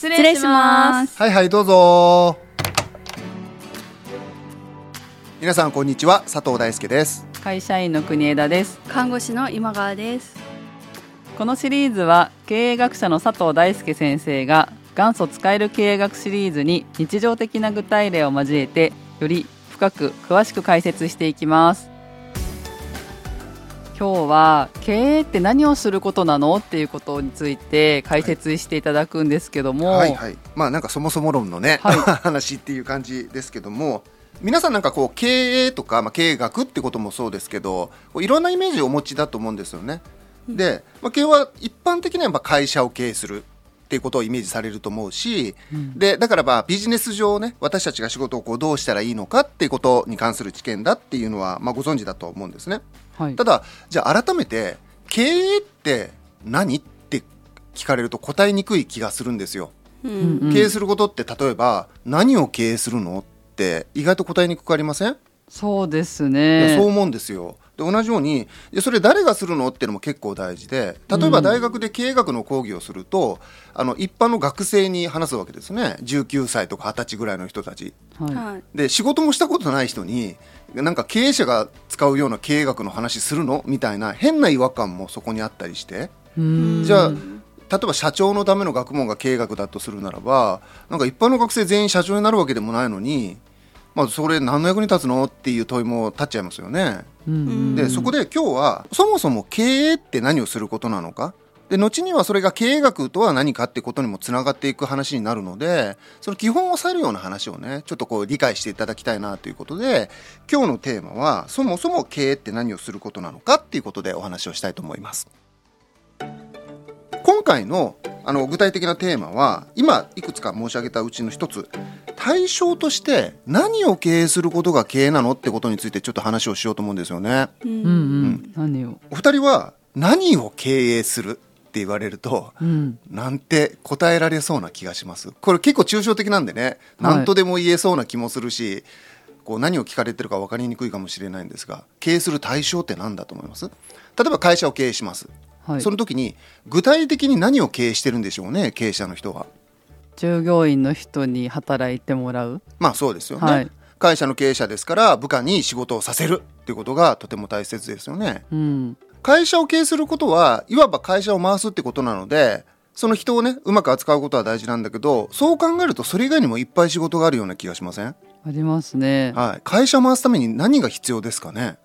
失礼します。はいはいどうぞ。皆さんこんにちは。佐藤大輔です。会社員の国枝です。看護師の今川です。このシリーズは経営学者の佐藤大輔先生が元祖使える経営学シリーズに日常的な具体例を交えてより深く詳しく解説していきます今日は経営って何をすることなのっていうことについて解説していただくんですけども、はいはい。まあなんかそもそも論のね、はい。話っていう感じですけども。皆さんなんかこう経営とか、まあ、経営学ってこともそうですけどいろんなイメージをお持ちだと思うんですよね。で、まあ、経営は一般的にはやっぱ会社を経営するっていうことをイメージされると思うし、でだからまあビジネス上ね私たちが仕事をこうどうしたらいいのかっていうことに関する知見だっていうのは、まあ、ご存知だと思うんですね。はいただじゃあ改めて経営って何って聞かれると答えにくい気がするんですよ。うんうんうん経営することって例えば何を経営するのって意外と答えにくくありません、そうですねそう思うんですよ。で同じようにそれ誰がするのっていうのも結構大事で例えば大学で経営学の講義をすると、あの一般の学生に話すわけですね。19歳とか20歳ぐらいの人たち。はい。はい。で仕事もしたことない人になんか経営者が使うような経営学の話するの？みたいな変な違和感もそこにあったりして。うん。じゃあ例えば社長のための学問が経営学だとするならばなんか一般の学生全員社長になるわけでもないのに、まあ、それ何の役に立つの？っていう問いも立っちゃいますよね。でそこで今日はそもそも経営って何をすることなのか？で後にはそれが経営学とは何かってことにもつながっていく話になるのでその基本を抑えるような話をねちょっとこう理解していただきたいなということで今日のテーマはそもそも経営って何をすることなのかっていうことでお話をしたいと思います。今回のあの具体的なテーマは今いくつか申し上げたうちの一つ対象として何を経営することが経営なのってことについてちょっと話をしようと思うんですよね。うんうん。うん。何をお二人は何を経営するって言われるとうん。なんて答えられそうな気がします。これ結構抽象的なんでね。はい。何とでも言えそうな気もするし、こう何を聞かれてるか分かりにくいかもしれないんですが経営する対象って何だと思います？例えば会社を経営します、はい。その時に具体的に何を経営してるんでしょうね経営者の人は。従業員の人に働いてもらう。まあそうですよね、はい。会社の経営者ですから部下に仕事をさせるっていうことがとても大切ですよね。うん。会社を経営することはいわば会社を回すってことなのでその人をねうまく扱うことは大事なんだけどそう考えるとそれ以外にもいっぱい仕事があるような気がしません、ありますね。はい、会社を回すために何が必要ですかね？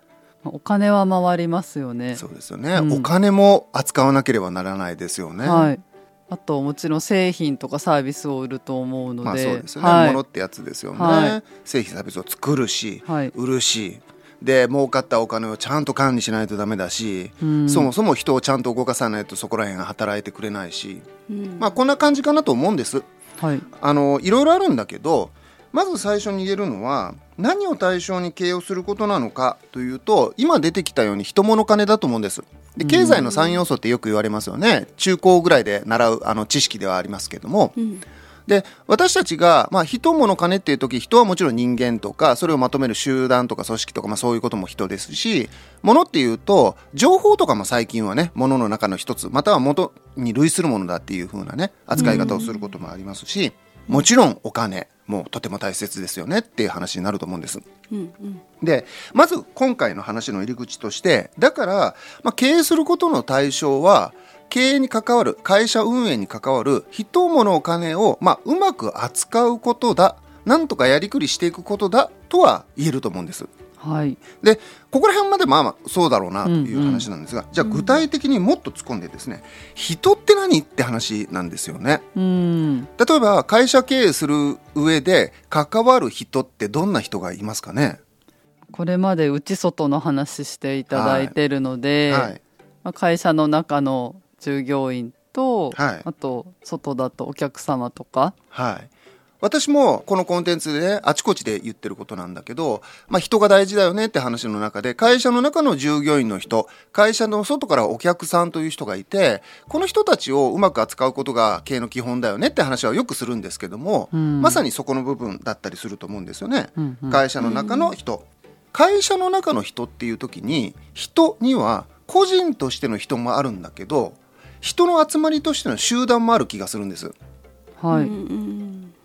お金は回りますよね。そうですよね、うん。お金も扱わなければならないですよね、はい。あともちろん製品とかサービスを売ると思うので、まあそうですよね、はい。物ってやつですよね、はい。製品サービスを作るし、はい。売るし。で儲かったお金をちゃんと管理しないとダメだし、うん。そもそも人をちゃんと動かさないとそこら辺が働いてくれないし、うん。まあこんな感じかなと思うんです。はい。あのいろいろあるんだけどまず最初に言えるのは何を対象に経営をすることなのかというと今出てきたように人物金だと思うんです。で経済の3要素ってよく言われますよね。中高ぐらいで習うあの知識ではありますけども。うん。で私たちが、まあ、人物金っていう時人はもちろん人間とかそれをまとめる集団とか組織とか、まあ、そういうことも人ですし物っていうと情報とかも最近はね物の中の一つまたは元に類するものだっていう風なね扱い方をすることもありますしもちろんお金もとても大切ですよねっていう話になると思うんです。うんうんでまず今回の話の入り口としてだから、まあ、経営することの対象は経営に関わる会社運営に関わる人物お金を、まあ、うまく扱うことだなんとかやりくりしていくことだとは言えると思うんです。はい。でここら辺までまあまあそうだろうなという話なんですが、じゃあ具体的にもっと突っ込んでですね人って何って話なんですよね。うん。例えば会社経営する上で関わる人ってどんな人がいますかね？これまで内外の話していただいてるので、はい。まあ、会社の中の従業員と、はい。あと外だとお客様とかはい。私もこのコンテンツでね、あちこちで言ってることなんだけど、まあ人が大事だよねって話の中で、会社の中の従業員の人、会社の外からお客さんという人がいて、この人たちをうまく扱うことが経営の基本だよねって話はよくするんですけども、うんまさにそこの部分だったりすると思うんですよね。うんうん会社の中の人。会社の中の人っていう時に、人には個人としての人もあるんだけど、人の集まりとしての集団もある気がするんです。はい、うんうん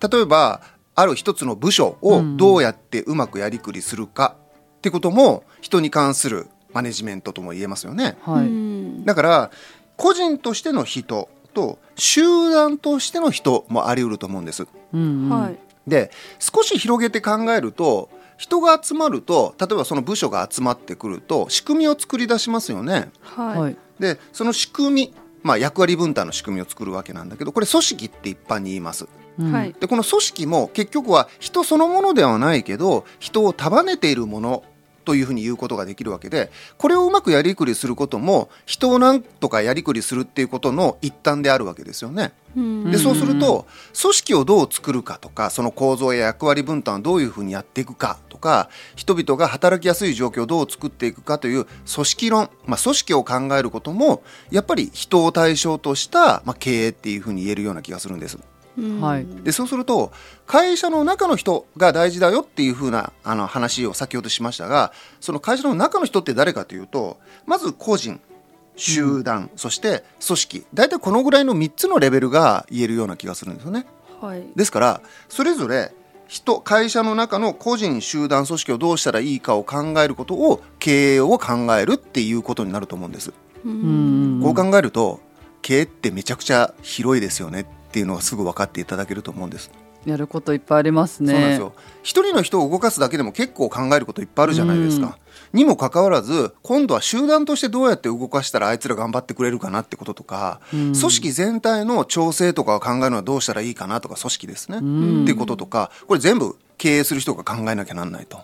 例えばある一つの部署をどうやってうまくやりくりするかってことも人に関するマネジメントとも言えますよね。うんはい、うんだから個人としての人と集団としての人もあり得ると思うんです。うんうんはいで少し広げて考えると人が集まると例えばその部署が集まってくると仕組みを作り出しますよね。はいはい、でその仕組み、まあ、役割分担の仕組みを作るわけなんだけどこれ組織って一般に言います。うんはいでこの組織も結局は人そのものではないけど人を束ねているものというふうに言うことができるわけでこれをうまくやりくりすることも人をなんとかやりくりするっていうことの一端であるわけですよね。うんでそうすると組織をどう作るかとかその構造や役割分担をどういうふうにやっていくかとか人々が働きやすい状況をどう作っていくかという組織論、まあ、組織を考えることもやっぱり人を対象とした、まあ、経営っていうふうに言えるような気がするんです。うん。はい。でそうすると会社の中の人が大事だよっていうふうなあの話を先ほどしましたがその会社の中の人って誰かというとまず個人集団、そして組織。大体このぐらいの3つのレベルが言えるような気がするんですよね。はい。ですからそれぞれ人会社の中の個人集団組織をどうしたらいいかを考えることを経営を考えるっていうことになると思うんです。ううん。んこう考えると経営ってめちゃくちゃ広いですよねっていうのがすぐ分かっていただけると思うんです。やることいっぱいありますね。そうなんですよ一人の人を動かすだけでも結構考えることいっぱいあるじゃないですか。にもかかわらず今度は集団としてどうやって動かしたらあいつら頑張ってくれるかなってこととか、うん組織全体の調整とかを考えるのはどうしたらいいかなとか組織ですね、んっていうこととかこれ全部経営する人が考えなきゃなんないと。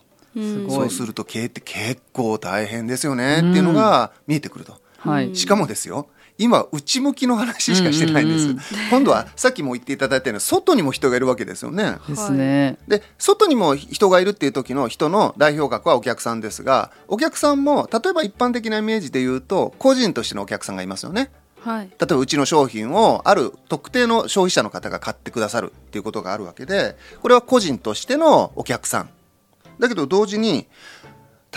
そうすると経営って結構大変ですよねっていうのが見えてくると。はい。しかもですよ今内向きの話しかしてないんです、うんうんうん。今度はさっきも言っていただいたように外にも人がいるわけですよね。ですね。で外にも人がいるっていう時の人の代表格はお客さんですがお客さんも例えば一般的なイメージで言うと個人としてのお客さんがいますよね。はい。例えばうちの商品をある特定の消費者の方が買ってくださるっていうことがあるわけでこれは個人としてのお客さん。だけど同時に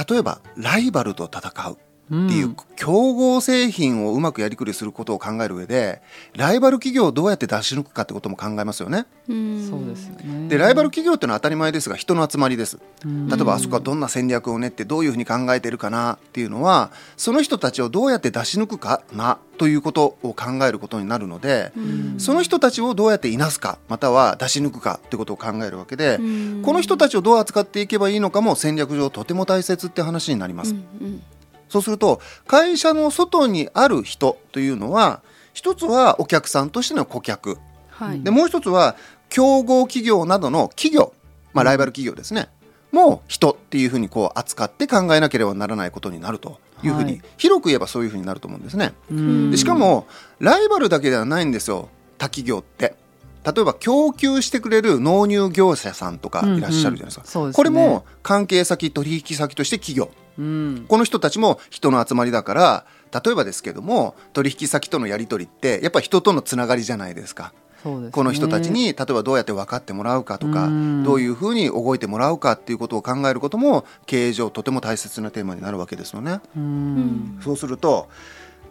例えばライバルと戦うっていう競合製品をうまくやりくりすることを考える上でライバル企業をどうやって出し抜くかってことも考えますよね。うんそうですよね。でライバル企業っていうのは当たり前ですが人の集まりです。うん例えばあそこはどんな戦略を練ってどういうふうに考えてるかなっていうのはその人たちをどうやって出し抜くかなということを考えることになるので、うんその人たちをどうやっていなすかまたは出し抜くかってことを考えるわけで、うんこの人たちをどう扱っていけばいいのかも戦略上とても大切って話になります。うんそうすると会社の外にある人というのは一つはお客さんとしての顧客。はい。でもう一つは競合企業などの企業、まあ、ライバル企業ですね、もう人っていうふうにこう扱って考えなければならないことになるというふうに、はい。広く言えばそういうふうになると思うんですね。うん。でしかもライバルだけではないんですよ。他企業って。例えば供給してくれる納入業者さんとかいらっしゃるじゃないですか、うん。うんすね。これも関係先取引先として企業うん。この人たちも人の集まりだから例えばですけども取引先とのやり取りってやっぱり人とのつながりじゃないですか。ねこの人たちに例えばどうやって分かってもらうかとかうんどういうふうに動いてもらうかっていうことを考えることも経営上とても大切なテーマになるわけですよね。ううんんそうすると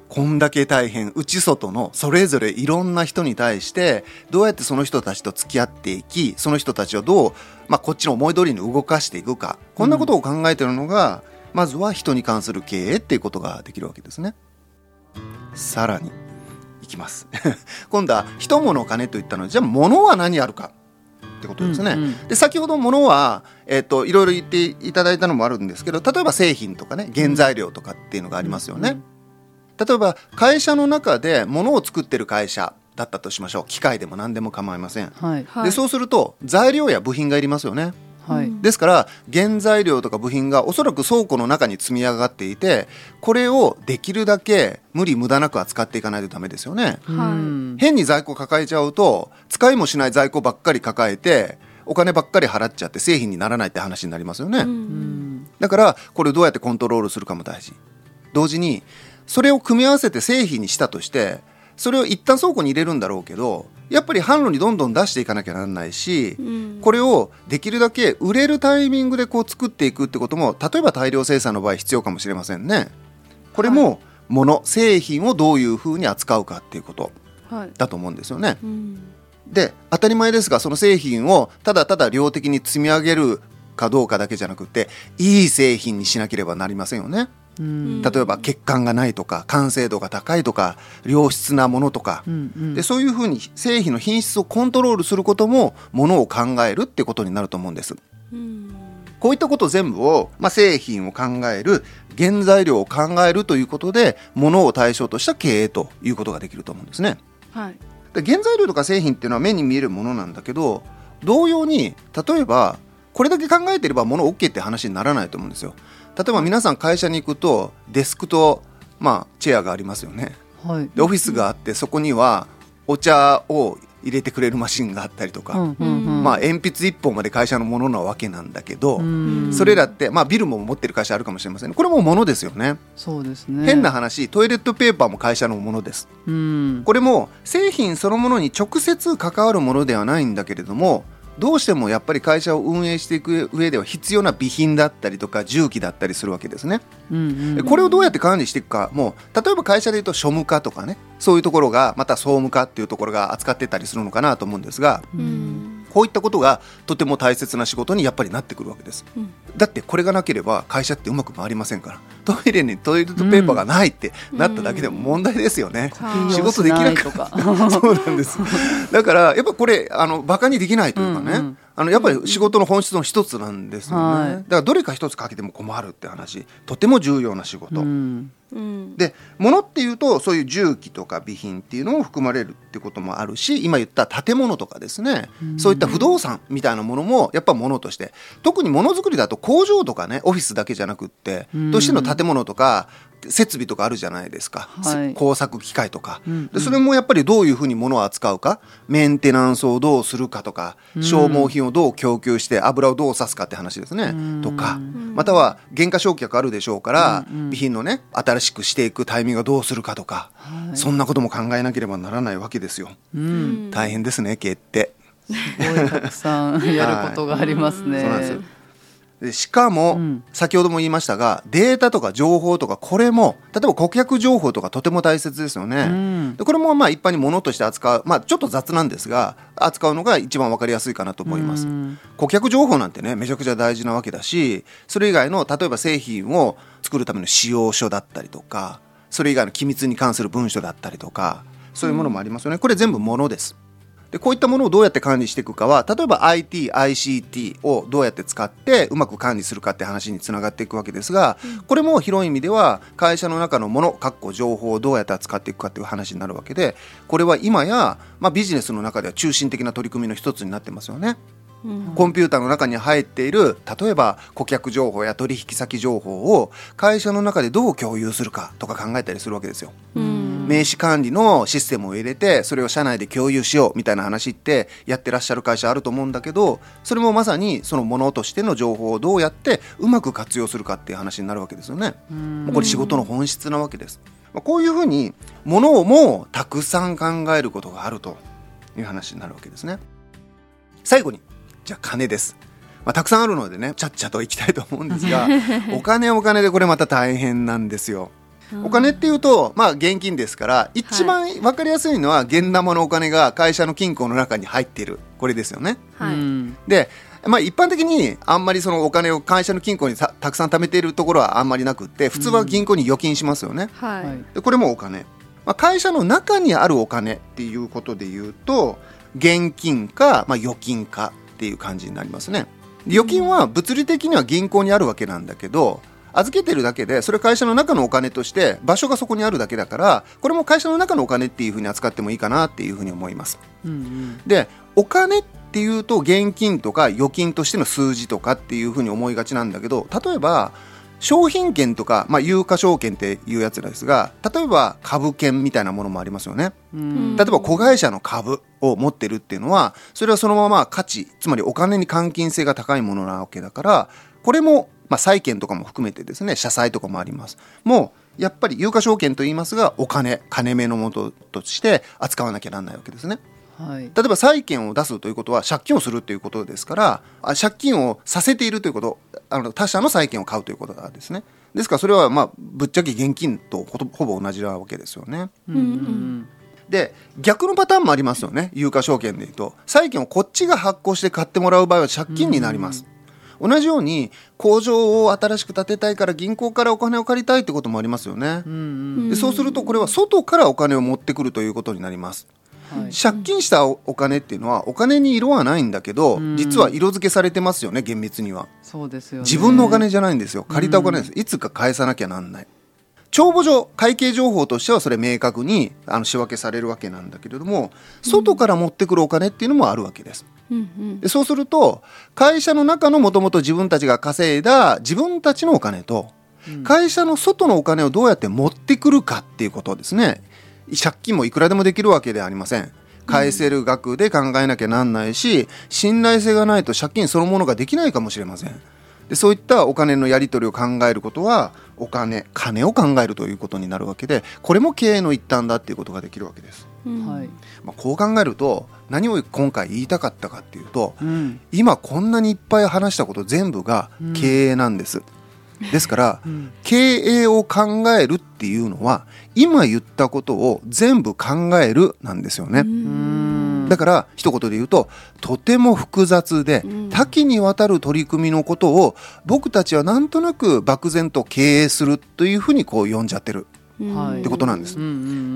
こんだけ大変内外のそれぞれいろんな人に対してどうやってその人たちと付き合っていきその人たちをどう、まあ、こっちの思い通りに動かしていくかこんなことを考えてるのが、まずは人に関する経営っていうことができるわけですね。さらにいきます 今度は人物金といったのでじゃあ物は何あるかってことですね。うんうんで先ほど物は、えっといろいろ言っていただいたのもあるんですけど例えば製品とかね原材料とかっていうのがありますよね。例えば会社の中で物を作ってる会社だったとしましょう機械でも何でも構いません。はい。はいでそうすると材料や部品がいりますよね。はい。うんですから原材料とか部品がおそらく倉庫の中に積み上がっていてこれをできるだけ無理無駄なく扱っていかないとダメですよね。はいうん変に在庫抱えちゃうと使いもしない在庫ばっかり抱えてお金ばっかり払っちゃって製品にならないって話になりますよね。うんうんだからこれをどうやってコントロールするかも大事同時にそれを組み合わせて製品にしたとしてそれを一旦倉庫に入れるんだろうけどやっぱり販路にどんどん出していかなきゃならないし、うん。これをできるだけ売れるタイミングでこう作っていくってことも例えば大量生産の場合必要かもしれませんね。これも物製品をどういうふうに扱うかっていうことはい。だと思うんですよね。うん。で当たり前ですがその製品をただただ量的に積み上げるかどうかだけじゃなくていい製品にしなければなりませんよね。うん例えば血管がないとか完成度が高いとか良質なものとか、うんうんでそういうふうに製品の品質をコントロールすることもものを考えるってことになると思うんです。うんこういったこと全部を、まあ、製品を考える原材料を考えるということでものを対象とした経営ということができると思うんですね。はいで原材料とか製品っていうのは目に見えるものなんだけど同様に例えばこれだけ考えてれば物 OK って話にならないと思うんですよ。例えば皆さん会社に行くとデスクと、まあ、チェアがありますよね。はい。でオフィスがあってそこにはお茶を入れてくれるマシンがあったりとか、うんうんうん。まあ、鉛筆一本まで会社のものなわけなんだけど、うん。それらって、まあ、ビルも持ってる会社あるかもしれませんね。これもものですよね。そうですね。変な話トイレットペーパーも会社のものです。うん。これも製品そのものに直接関わるものではないんだけれどもどうしてもやっぱり会社を運営していく上では必要な備品だったりとか重機だったりするわけですね。うんうんこれをどうやって管理していくかもう例えば会社でいうと庶務課とかねそういうところがまた総務課っていうところが扱ってたりするのかなと思うんですがうん。こういったことがとても大切な仕事にやっぱりなってくるわけです。うんだってこれがなければ会社ってうまく回りませんから。トイレにトイレットペーパーがないってなっただけでも問題ですよね、はい仕事できなくとか そうなんです。だからやっぱこれあのバカにできないというかね、うんうん。あのやっぱり仕事の本質の一つなんですよね、はい。だからどれか一つかけても困るって話。とても重要な仕事、うん。うん。で物っていうとそういう重機とか備品っていうのも含まれるってこともあるし今言った建物とかですね、そういった不動産みたいなものもやっぱ物として。特にものづくりだと工場とかねオフィスだけじゃなくって、うん。どうしても建物とか設備とかあるじゃないですか、はい。工作機械とか、うんでそれもやっぱりどういうふうに物を扱うか？メンテナンスをどうするかとか、消耗品をどう供給して油をどう刺すかって話ですね、うん。とか。または原価償却あるでしょうから、うんうん。備品のね新しくしていくタイミングをどうするかとか、はい。そんなことも考えなければならないわけですよ。うん。大変ですね経営って。すごいたくさんやることがありますね。そうなんですよ。でしかも、うん先ほども言いましたがデータとか情報とかこれも例えば顧客情報とかとても大切ですよね。うんでこれもまあ一般に物として扱う、まあ、ちょっと雑なんですが扱うのが一番わかりやすいかなと思います。うん顧客情報なんてねめちゃくちゃ大事なわけだしそれ以外の例えば製品を作るための使用書だったりとかそれ以外の機密に関する文書だったりとかそういうものもありますよね、これ全部物です。でこういったものをどうやって管理していくかは例えば IT、ICT をどうやって使ってうまく管理するかって話につながっていくわけですが、これも広い意味では会社の中のもの、かっこ情報をどうやって扱っていくかっていう話になるわけでこれは今や、まあ、ビジネスの中では中心的な取り組みの一つになってますよね。うんコンピューターの中に入っている例えば顧客情報や取引先情報を会社の中でどう共有するかとか考えたりするわけですよ。うん名刺管理のシステムを入れてそれを社内で共有しようみたいな話ってやってらっしゃる会社あると思うんだけどそれもまさにそのものとしての情報をどうやってうまく活用するかっていう話になるわけですよね。これ仕事の本質なわけです。まあこういうふうにものをもたくさん考えることがあるという話になるわけですね。最後にじゃあ金です。まあ、たくさんあるのでねちゃっちゃといきたいと思うんですが お金お金でこれまた大変なんですよ。お金っていうと、まあ、現金ですから一番分かりやすいのは現玉のお金が会社の金庫の中に入っている。これですよね。はい。うん。で、まあ、一般的にあんまりそのお金を会社の金庫にたたくさん貯めているところはあんまりなくって普通は銀行に預金しますよね。はい。はい。でこれもお金、まあ、会社の中にあるお金っていうことで言うと現金か、まあ、預金かっていう感じになりますね。で預金は物理的には銀行にあるわけなんだけど預けてるだけでそれ会社の中のお金として場所がそこにあるだけだからこれも会社の中のお金っていうふうに扱ってもいいかなっていうふうに思います。うんでお金っていうと現金とか預金としての数字とかっていうふうに思いがちなんだけど例えば商品券とか、まあ、有価証券っていうやつですが例えば株券みたいなものもありますよね。うん。例えば子会社の株を持ってるっていうのはそれはそのまま価値つまりお金に換金性が高いものなわけだからこれも、まあ、債券とかも含めてですね社債とかもあります。もうやっぱり有価証券と言いますがお金金目のものとして扱わなきゃなんないわけですね。はい。例えば債券を出すということは借金をするということですからあ借金をさせているということあの他社の債券を買うということですね。ですからそれはまあぶっちゃけ現金とほとほぼ同じなわけですよね。うんうんで逆のパターンもありますよね。有価証券でいうと。債券をこっちが発行して買ってもらう場合は借金になります、同じように工場を新しく建てたいから銀行からお金を借りたいってこともありますよね、うんうん。でそうするとこれは外からお金を持ってくるということになります。はい。借金したおお金っていうのはお金に色はないんだけど、うん。実は色付けされてますよね厳密には。そうですよね。自分のお金じゃないんですよ。借りたお金です、いつか返さなきゃなんない。帳簿上会計情報としてはそれ明確にあの仕分けされるわけなんだけれども外から持ってくるお金っていうのもあるわけです。うんうんでそうすると会社の中のもともと自分たちが稼いだ自分たちのお金とうん。会社の外のお金をどうやって持ってくるかっていうことですね。借金もいくらでもできるわけではありません。返せる額で考えなきゃなんないし信頼性がないと借金そのものができないかもしれませんでそういったお金のやり取りを考えることはお金金を考えるということになるわけでこれも経営の一端だっていうことができるわけです、うん。はい。まあ、こう考えると何を今回言いたかったかっていうとうん。今こんなにいっぱい話したこと全部が経営なんです、ですから うん。経営を考えるっていうのは今言ったことを全部考えるなんですよね、うんだから一言で言うととても複雑でうん。多岐にわたる取り組みのことを僕たちはなんとなく漠然と経営するというふうにこう呼んじゃってる。はいってことなんです。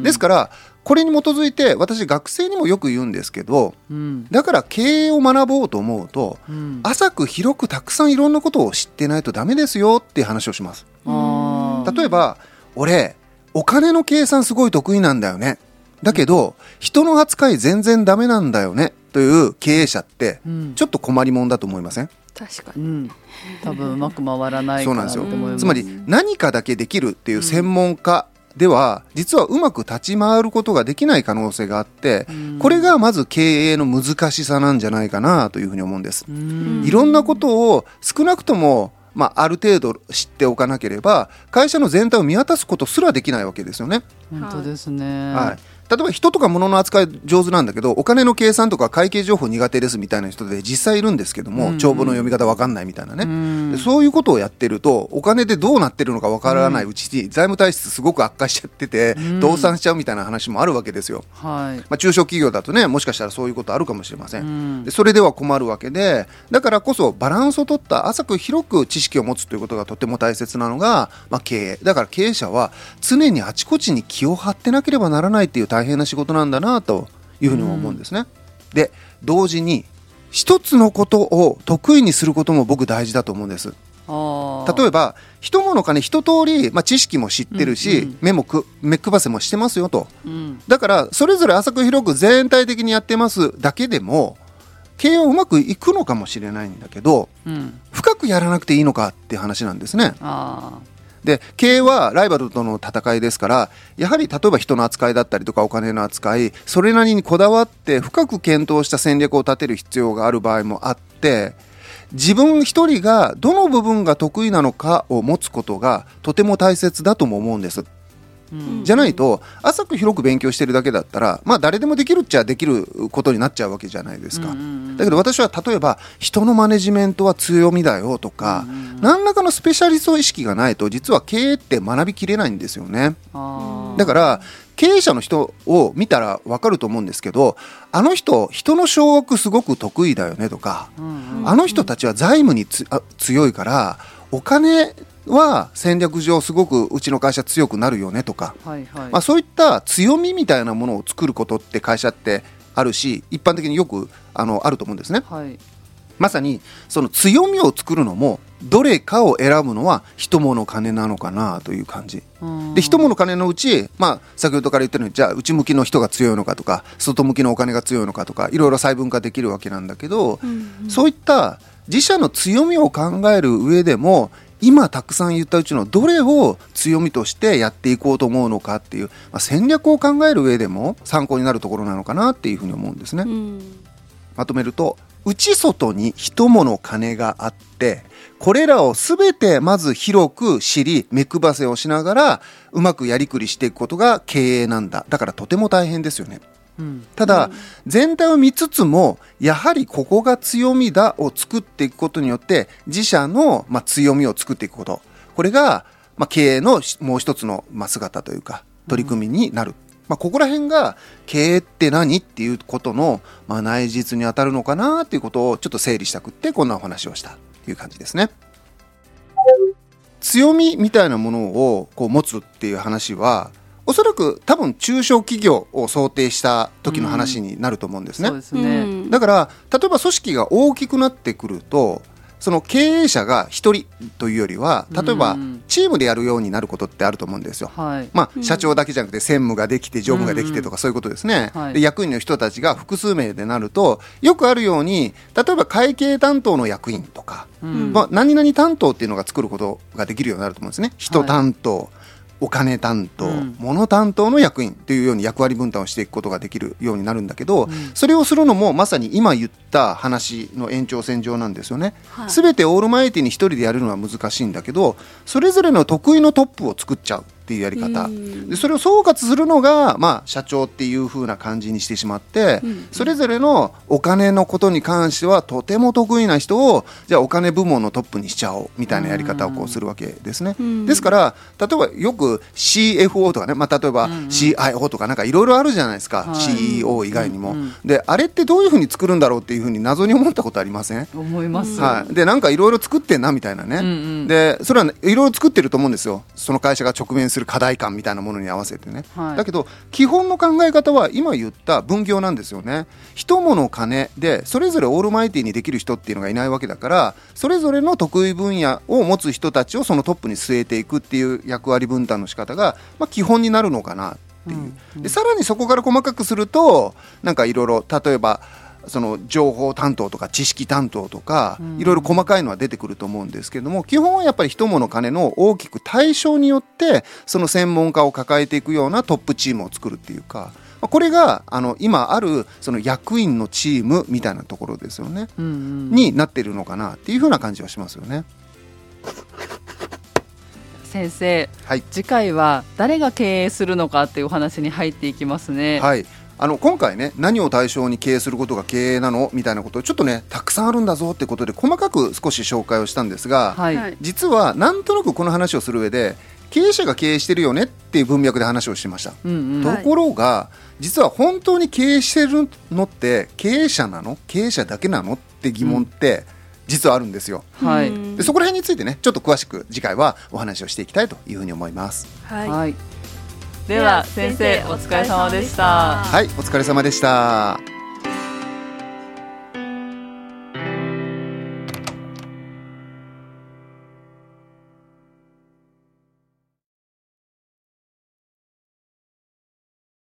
ですからこれに基づいて私学生にもよく言うんですけどうん。だから経営を学ぼうと思うとうん。浅く広くたくさんいろんなことを知ってないとダメですよっていう話をします。例えば俺お金の計算すごい得意なんだよねだけど人の扱い全然ダメなんだよねという経営者ってうん。ちょっと困りもんだと思いません？確かに。うん。多分うまく回らないかそうなんですよ。なと思いますつまり何かだけできるっていう専門家では実はうまく立ち回ることができない可能性があってうん。これがまず経営の難しさなんじゃないかなというふうに思うんです。うん。いろんなことを少なくともまあ、ある程度知っておかなければ会社の全体を見渡すことすらできないわけですよね。本当ですね。はい、例えば人とか物の扱い上手なんだけどお金の計算とか会計情報苦手ですみたいな人で実際いるんですけども、うん。帳簿の読み方わかんないみたいなね、うん。でそういうことをやってるとお金でどうなってるのかわからないうちに財務体質すごく悪化しちゃってて、うん。倒産しちゃうみたいな話もあるわけですよ。はい。まあ、中小企業だとねもしかしたらそういうことあるかもしれません。うん。でそれでは困るわけでだからこそバランスを取った浅く広く知識を持つということがとても大切なのが、まあ、経営。だから経営者は常にあちこちに気を張ってなければならないっていう大変な仕事なんだなというふうにも思うんですね。で同時に一つのことを得意にすることも僕大事だと思うんです。例えば一物かね一通り、まあ、知識も知ってるし、うんうん目もく目配せもしてますよと。うんだからそれぞれ浅く広く全体的にやってますだけでも経営はうまくいくのかもしれないんだけどうん深くやらなくていいのかって話なんですね。で経営はライバルとの戦いですからやはり例えば人の扱いだったりとかお金の扱いそれなりにこだわって深く検討した戦略を立てる必要がある場合もあって自分一人がどの部分が得意なのかを持つことがとても大切だとも思うんです。じゃないと浅く広く勉強してるだけだったらまあ誰でもできるっちゃできることになっちゃうわけじゃないですか。だけど私は例えば人のマネジメントは強みだよとか、何らかのスペシャリスト意識がないと実は経営って学びきれないんですよね。だから経営者の人を見たらわかると思うんですけどあの人人の掌握すごく得意だよねとか、あの人たちは財務につあ強いからお金は戦略上すごくうちの会社強くなるよねとか、はいはい。まあ、そういった強みみたいなものを作ることって会社ってあるし一般的によくあのあると思うんですね。はい。まさにその強みを作るのもどれかを選ぶのは人物金なのかなという感じ。で人物金のうち、まあ、先ほどから言ったようにじゃあ内向きの人が強いのかとか外向きのお金が強いのかとかいろいろ細分化できるわけなんだけど、うん。そういった自社の強みを考える上でも今たくさん言ったうちのどれを強みとしてやっていこうと思うのかっていう、まあ、戦略を考える上でも参考になるところなのかなっていうふうに思うんですね。うん。まとめると内外に人物金があってこれらを全てまず広く知り目配せをしながらうまくやりくりしていくことが経営なんだ。だからとても大変ですよね。うんただ、全体を見つつもやはりここが強みだを作っていくことによって自社の、ま、強みを作っていくこと。これが、ま、経営のもう一つの、ま、姿というか取り組みになる。まあ、ここら辺が経営って何っていうことの、ま、内実に当たるのかなっていうことをちょっと整理したくってこんなお話をしたという感じですね。強みみたいなものをこう持つっていう話はおそらく多分中小企業を想定した時の話になると思うんですね。そうですね、うん。だから例えば組織が大きくなってくるとその経営者が一人というよりは例えばうんチームでやるようになることってあると思うんですよ。はい。まあ、うん。社長だけじゃなくて専務ができて常務ができてとかそういうことですね、はい。で役員の人たちが複数名でなるとよくあるように例えば会計担当の役員とか、うん。まあ、何々担当っていうのが作ることができるようになると思うんですね。人担当、お金担当、うん。物担当の役員というように役割分担をしていくことができるようになるんだけど、ん。それをするのもまさに今言った話の延長線上なんですよね。はい。すべてオールマイティに一人でやるのは難しいんだけどそれぞれの得意のトップを作っちゃうっていうやり方。うん。でそれを総括するのが、まあ、社長っていう風な感じにしてしまって、うんそれぞれのお金のことに関してはとても得意な人をじゃあお金部門のトップにしちゃおうみたいなやり方をこうするわけですね。うん。ですから例えばよく CFO とかね、まあ、例えば CIO とかなんかいろいろあるじゃないですか、はい。CEO 以外にも。うんうんであれってどういう風に作るんだろうっていう風に謎に思ったことありません？思います、はい、でなんかいろいろ作ってんなみたいなね、うんうん。でそれはいろいろ作ってると思うんですよ。その会社が直面する課題感みたいなものに合わせてね、はい。だけど基本の考え方は今言った分業なんですよね。人物金でそれぞれオールマイティにできる人っていうのがいないわけだからそれぞれの得意分野を持つ人たちをそのトップに据えていくっていう役割分担の仕方が、まあ、基本になるのかなっていう、うん。でさらにそこから細かくするとなんかいろいろ例えばその情報担当とか知識担当とかうん。いろいろ細かいのは出てくると思うんですけども基本はやっぱり人物金の大きく対象によってその専門家を抱えていくようなトップチームを作るっていうかまあこれがあの今あるその役員のチームみたいなところですよね。うんうん。になってるのかなっていうふうな感じはしますよね。先生はい。次回は誰が経営するのかっていうお話に入っていきますね、はいあの今回ね何を対象に経営することが経営なの？みたいなことをちょっとねたくさんあるんだぞってことで細かく少し紹介をしたんですが、はい。はい実はなんとなくこの話をする上で経営者が経営してるよねっていう文脈で話をしました、うんうん。とはい。ころが実は本当に経営してるのって経営者なの？経営者だけなのって疑問って実はあるんですよ、はい。うんでそこら辺についてねちょっと詳しく次回はお話をしていきたいというふうに思います。はいはいでは先生お疲れ様でした。はいお疲れ様でした。